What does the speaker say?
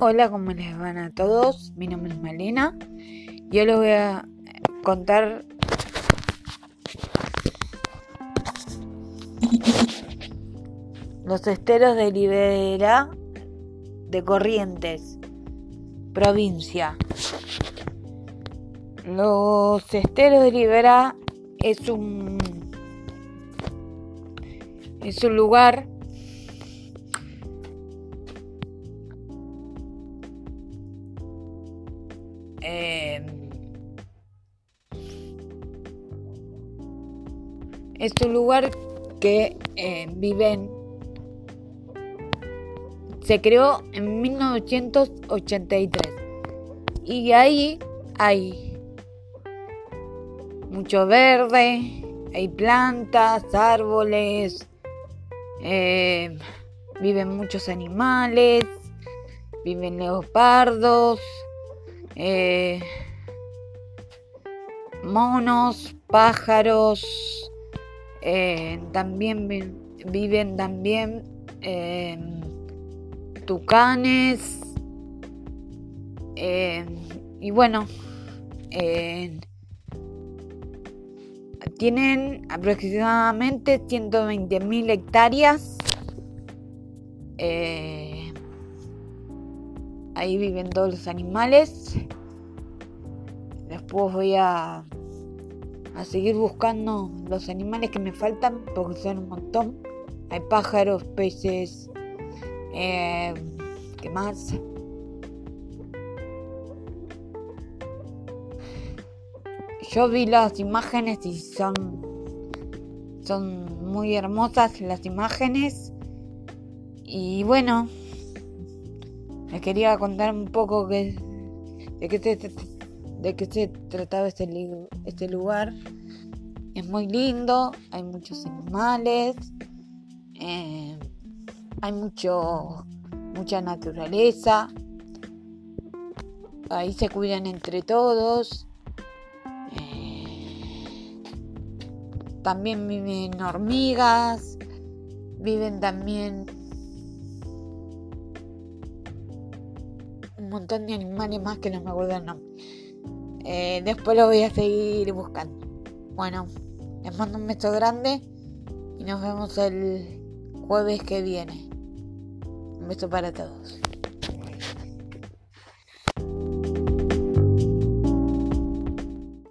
Hola, ¿cómo les van a todos? Mi nombre es Malena. Yo les voy a contar los esteros de Libera de Corrientes, provincia. Los esteros de Libera es un es un lugar eh, es un lugar que eh, viven se creó en 1983 y ahí hay mucho verde, hay plantas, árboles, eh, viven muchos animales, viven leopardos, eh, monos, pájaros, eh, también viven también tucanes y bueno tienen aproximadamente 120.000 hectáreas. Eh, ahí viven todos los animales. Después voy a, a seguir buscando los animales que me faltan porque son un montón. Hay pájaros, peces, eh, ¿qué más? yo vi las imágenes y son son muy hermosas las imágenes y bueno les quería contar un poco de qué se, de qué se trataba este, este lugar. Es muy lindo hay muchos animales eh, hay mucho mucha naturaleza. Ahí se cuidan entre todos. También viven hormigas, viven también montón de animales más que no me acuerdo el nombre. Eh, después lo voy a seguir buscando. Bueno, les mando un beso grande y nos vemos el jueves que viene. Un beso para todos.